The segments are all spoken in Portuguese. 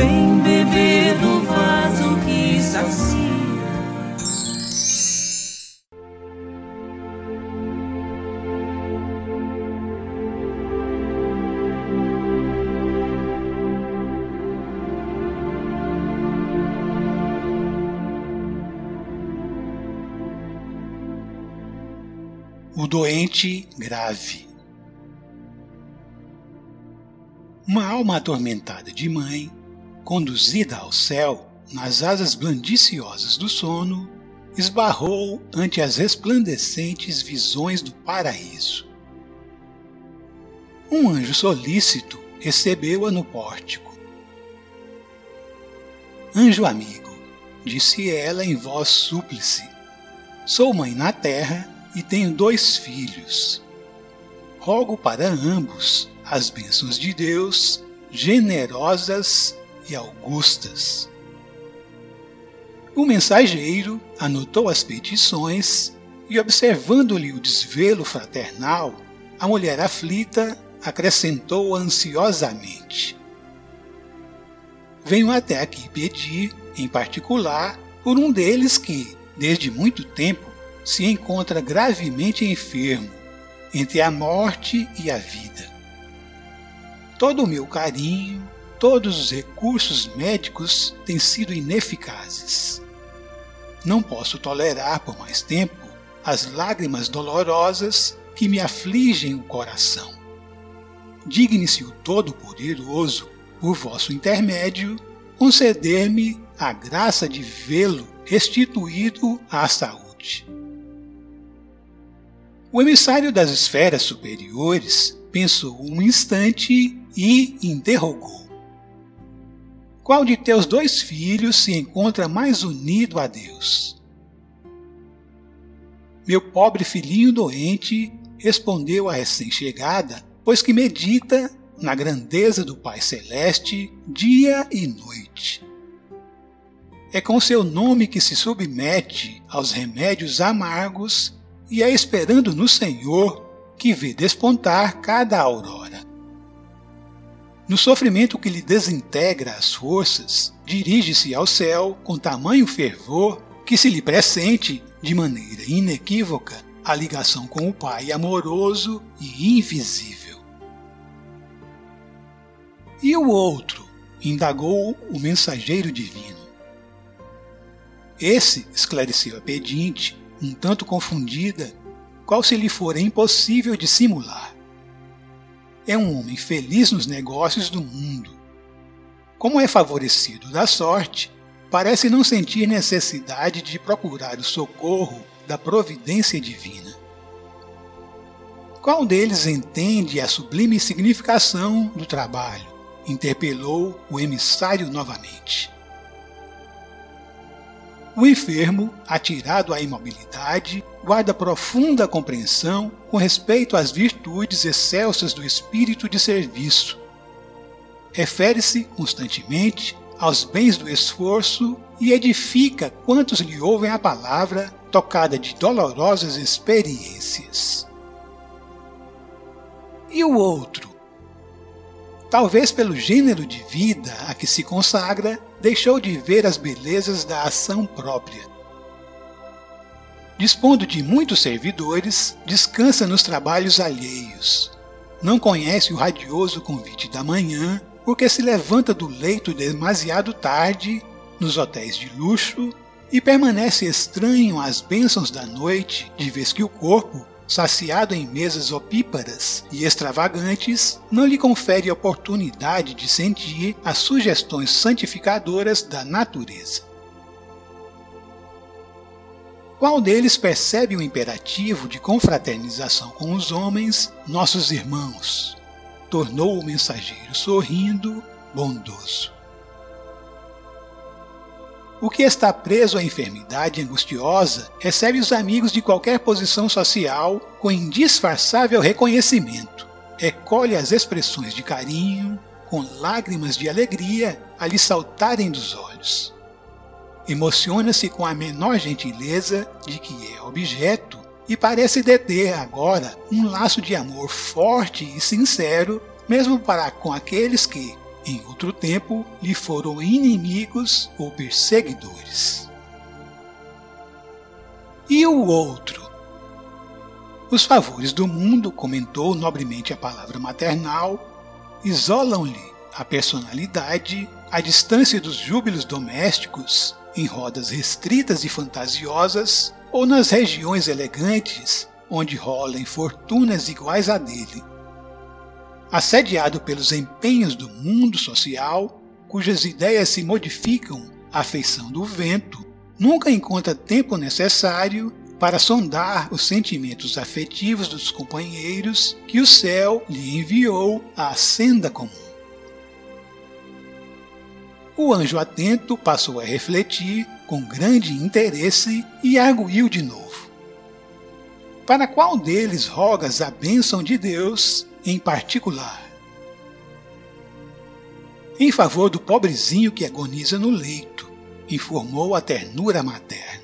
Vem beber do vaso que sacia. O doente grave. Uma alma atormentada de mãe, conduzida ao céu nas asas blandiciosas do sono, esbarrou ante as resplandecentes visões do paraíso. Um anjo solícito recebeu-a no pórtico. Anjo amigo, disse ela em voz súplice, sou mãe na terra e tenho dois filhos. Rogo para ambos as bênçãos de Deus, generosas e augustas. O mensageiro anotou as petições e, observando-lhe o desvelo fraternal, a mulher aflita acrescentou ansiosamente: Venho até aqui pedir, em particular, por um deles que, desde muito tempo, se encontra gravemente enfermo, entre a morte e a vida. Todo o meu carinho, todos os recursos médicos têm sido ineficazes. Não posso tolerar por mais tempo as lágrimas dolorosas que me afligem o coração. Digne-se o Todo-Poderoso, por vosso intermédio, conceder-me a graça de vê-lo restituído à saúde. O emissário das esferas superiores pensou um instante e interrogou: Qual de teus dois filhos se encontra mais unido a Deus? Meu pobre filhinho doente respondeu a recém-chegada, pois que medita na grandeza do Pai Celeste dia e noite. É com seu nome que se submete aos remédios amargos e é esperando no Senhor que vê despontar cada aurora. No sofrimento que lhe desintegra as forças, dirige-se ao céu com tamanho fervor que se lhe pressente, de maneira inequívoca, a ligação com o Pai amoroso e invisível. E o outro? indagou o mensageiro divino. Esse, esclareceu a pedinte, um tanto confundida, qual se lhe fora impossível de simular. É um homem feliz nos negócios do mundo. Como é favorecido da sorte, parece não sentir necessidade de procurar o socorro da providência divina. Qual deles entende a sublime significação do trabalho? interpelou o emissário novamente. O enfermo, atirado à imobilidade, guarda profunda compreensão com respeito às virtudes excelsas do espírito de serviço. Refere-se constantemente aos bens do esforço e edifica quantos lhe ouvem a palavra tocada de dolorosas experiências. E o outro? Talvez pelo gênero de vida a que se consagra, deixou de ver as belezas da ação própria. Dispondo de muitos servidores, descansa nos trabalhos alheios. Não conhece o radioso convite da manhã, porque se levanta do leito demasiado tarde, nos hotéis de luxo, e permanece estranho às bênçãos da noite, de vez que o corpo, saciado em mesas opíparas e extravagantes, não lhe confere oportunidade de sentir as sugestões santificadoras da natureza. Qual deles percebe o imperativo de confraternização com os homens, nossos irmãos? Tornou o mensageiro sorrindo, bondoso. O que está preso à enfermidade angustiosa recebe os amigos de qualquer posição social com indisfarçável reconhecimento. Recolhe as expressões de carinho, com lágrimas de alegria a lhe saltarem dos olhos. Emociona-se com a menor gentileza de que é objeto e parece deter agora um laço de amor forte e sincero, mesmo para com aqueles que, em outro tempo lhe foram inimigos ou perseguidores. E o outro? Os favores do mundo, comentou nobremente a palavra maternal, isolam-lhe a personalidade à distância dos júbilos domésticos, em rodas restritas e fantasiosas, ou nas regiões elegantes, onde rolam fortunas iguais a dele assediado pelos empenhos do mundo social, cujas ideias se modificam à feição do vento, nunca encontra tempo necessário para sondar os sentimentos afetivos dos companheiros que o céu lhe enviou à senda comum. O anjo atento passou a refletir com grande interesse e arguiu de novo. Para qual deles rogas a bênção de Deus em particular. Em favor do pobrezinho que agoniza no leito, informou a ternura materna.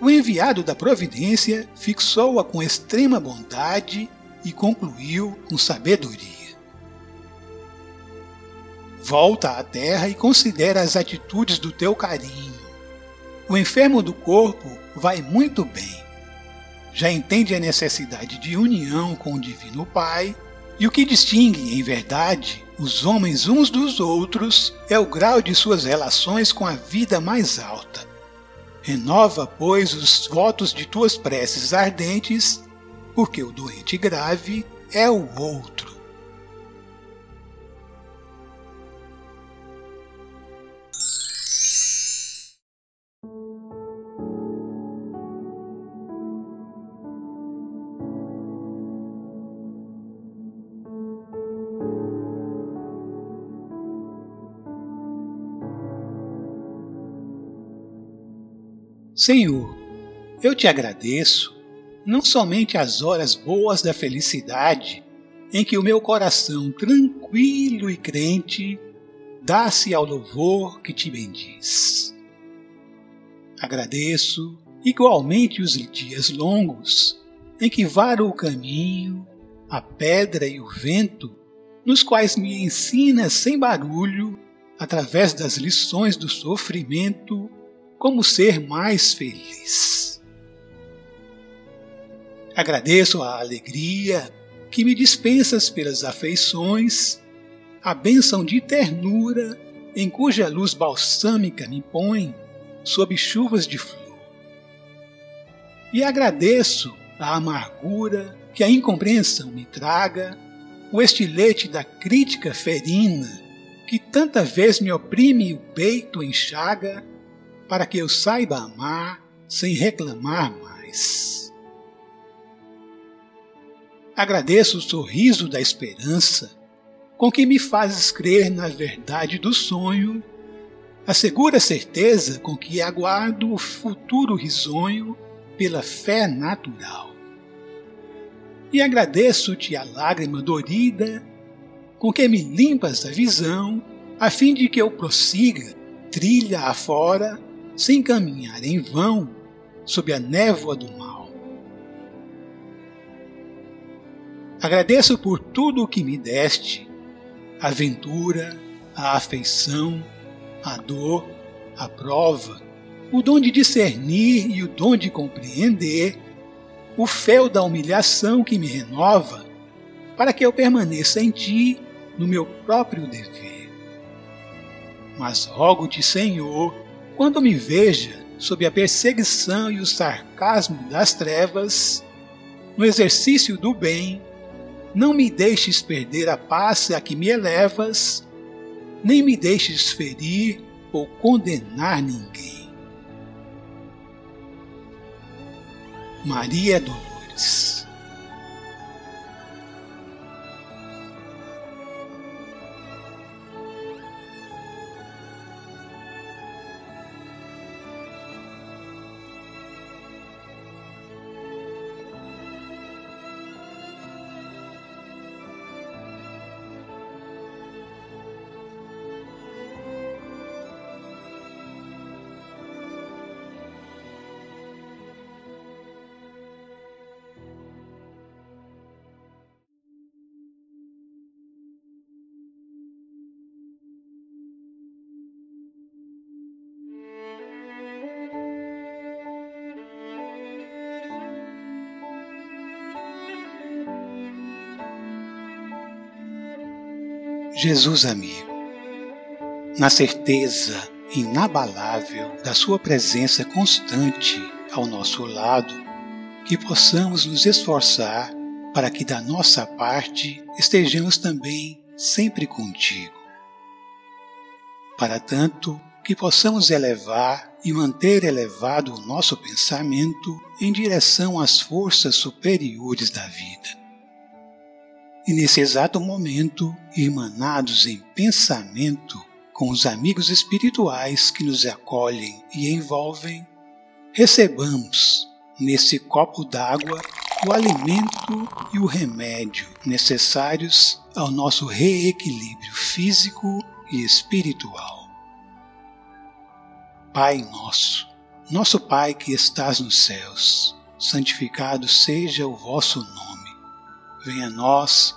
O enviado da providência fixou-a com extrema bondade e concluiu com sabedoria. Volta à terra e considera as atitudes do teu carinho. O enfermo do corpo vai muito bem já entende a necessidade de união com o Divino Pai, e o que distingue, em verdade, os homens uns dos outros é o grau de suas relações com a vida mais alta. Renova, pois, os votos de tuas preces ardentes, porque o doente grave é o outro. Senhor, eu te agradeço não somente as horas boas da felicidade, em que o meu coração tranquilo e crente dá-se ao louvor que te bendiz. Agradeço igualmente os dias longos em que varo o caminho, a pedra e o vento, nos quais me ensinas sem barulho, através das lições do sofrimento, como ser mais feliz. Agradeço a alegria que me dispensas pelas afeições, a bênção de ternura em cuja luz balsâmica me põe sob chuvas de flor. E agradeço a amargura que a incompreensão me traga, o estilete da crítica ferina que tanta vez me oprime o peito enxaga, para que eu saiba amar sem reclamar mais. Agradeço o sorriso da esperança com que me fazes crer na verdade do sonho, a segura certeza com que aguardo o futuro risonho pela fé natural. E agradeço-te a lágrima dorida com que me limpas a visão, a fim de que eu prossiga, trilha afora, sem caminhar em vão sob a névoa do mal. Agradeço por tudo o que me deste, a ventura, a afeição, a dor, a prova, o dom de discernir e o dom de compreender, o fel da humilhação que me renova, para que eu permaneça em ti no meu próprio dever. Mas rogo-te, Senhor, quando me veja sob a perseguição e o sarcasmo das trevas, no exercício do bem, não me deixes perder a paz a que me elevas, nem me deixes ferir ou condenar ninguém. Maria Dolores. Jesus amigo, na certeza inabalável da Sua presença constante ao nosso lado, que possamos nos esforçar para que da nossa parte estejamos também sempre contigo. Para tanto, que possamos elevar e manter elevado o nosso pensamento em direção às forças superiores da vida e nesse exato momento, irmanados em pensamento com os amigos espirituais que nos acolhem e envolvem, recebamos nesse copo d'água o alimento e o remédio necessários ao nosso reequilíbrio físico e espiritual. Pai nosso, nosso Pai que estás nos céus, santificado seja o vosso nome venha a nós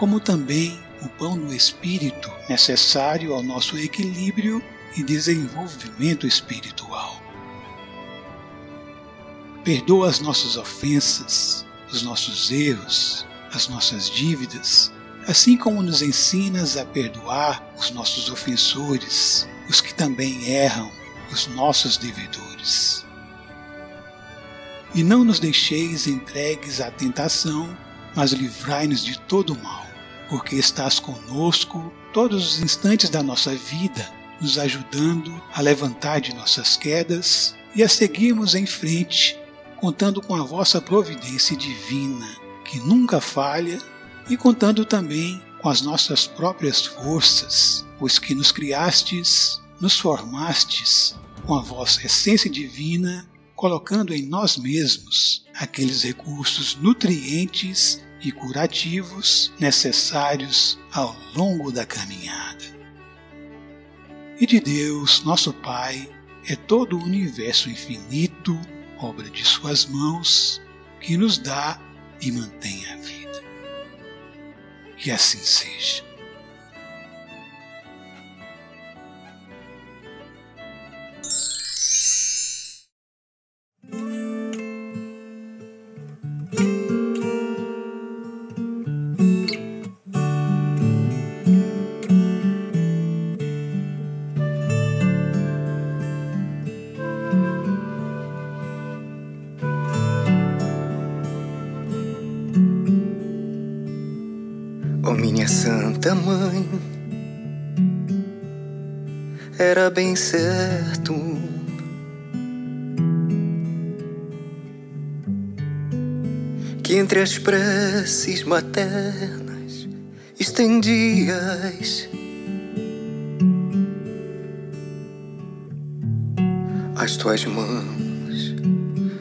como também o pão do espírito necessário ao nosso equilíbrio e desenvolvimento espiritual. Perdoa as nossas ofensas, os nossos erros, as nossas dívidas, assim como nos ensinas a perdoar os nossos ofensores, os que também erram, os nossos devedores. E não nos deixeis entregues à tentação, mas livrai-nos de todo o mal, porque estás conosco todos os instantes da nossa vida, nos ajudando a levantar de nossas quedas e a seguirmos em frente, contando com a vossa providência divina, que nunca falha, e contando também com as nossas próprias forças, pois que nos criastes, nos formastes com a vossa essência divina colocando em nós mesmos aqueles recursos nutrientes e curativos necessários ao longo da caminhada. E de Deus, nosso Pai, é todo o universo infinito, obra de Suas mãos, que nos dá e mantém a vida. Que assim seja. Que entre as preces maternas estendias as tuas mãos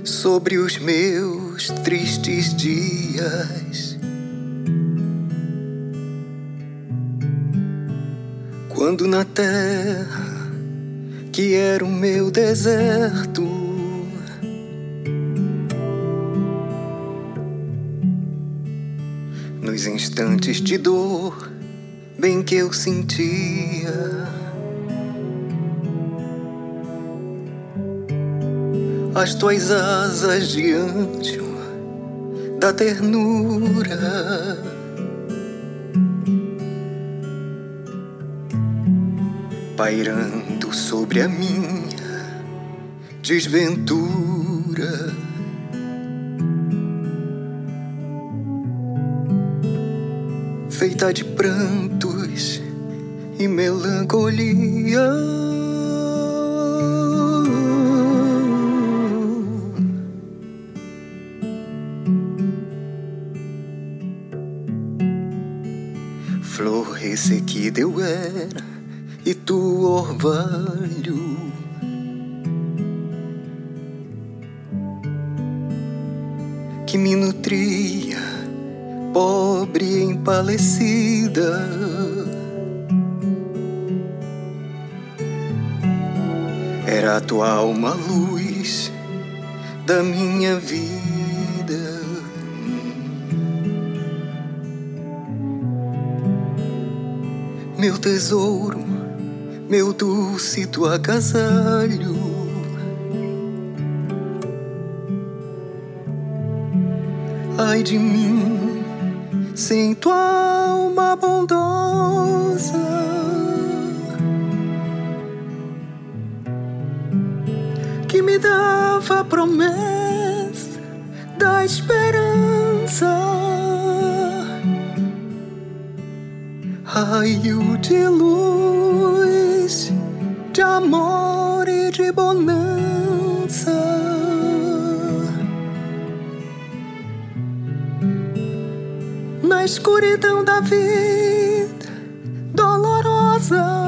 sobre os meus tristes dias. Quando na terra que era o meu deserto, nos instantes de dor, bem que eu sentia. As tuas asas de anjo da ternura. Pairando sobre a minha desventura. Feita de prantos e melancolia. Tu orvalho. Que me nutria, pobre e empalecida. Era a tua alma luz da minha vida. meu tesouro, meu doce do agasalho. Ai de mim, sem tua alma bondosa. Que me dava a promessa da esperança. raio de luz, amor e de bonança. Na escuridão da vida dolorosa.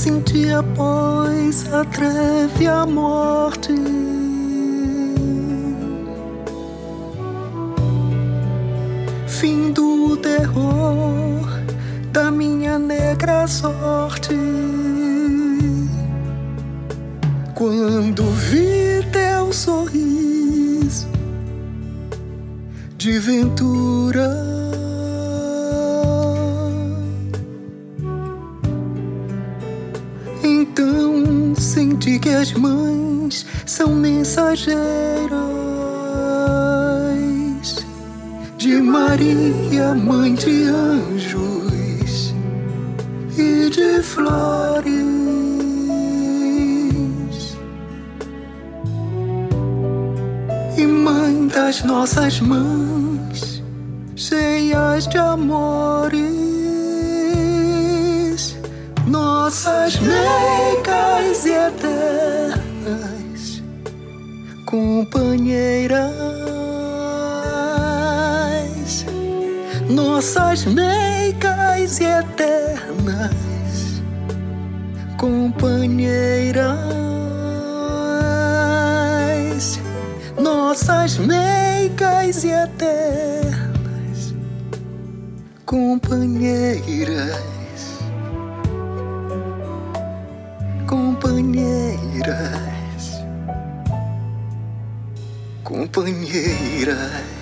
Senti após a treve a morte. Fim do terror da minha negra sorte. Quando vi teu sorriso de ventura, senti que as mães são mensageiras. De Maria, mãe de anjos e de flores. e mãe das nossas mães, cheias de amores, nossas meigas companheiras, nossas meigas e eternas companheiras nossas meigas e eternas companheiras, companheiras, companheiras.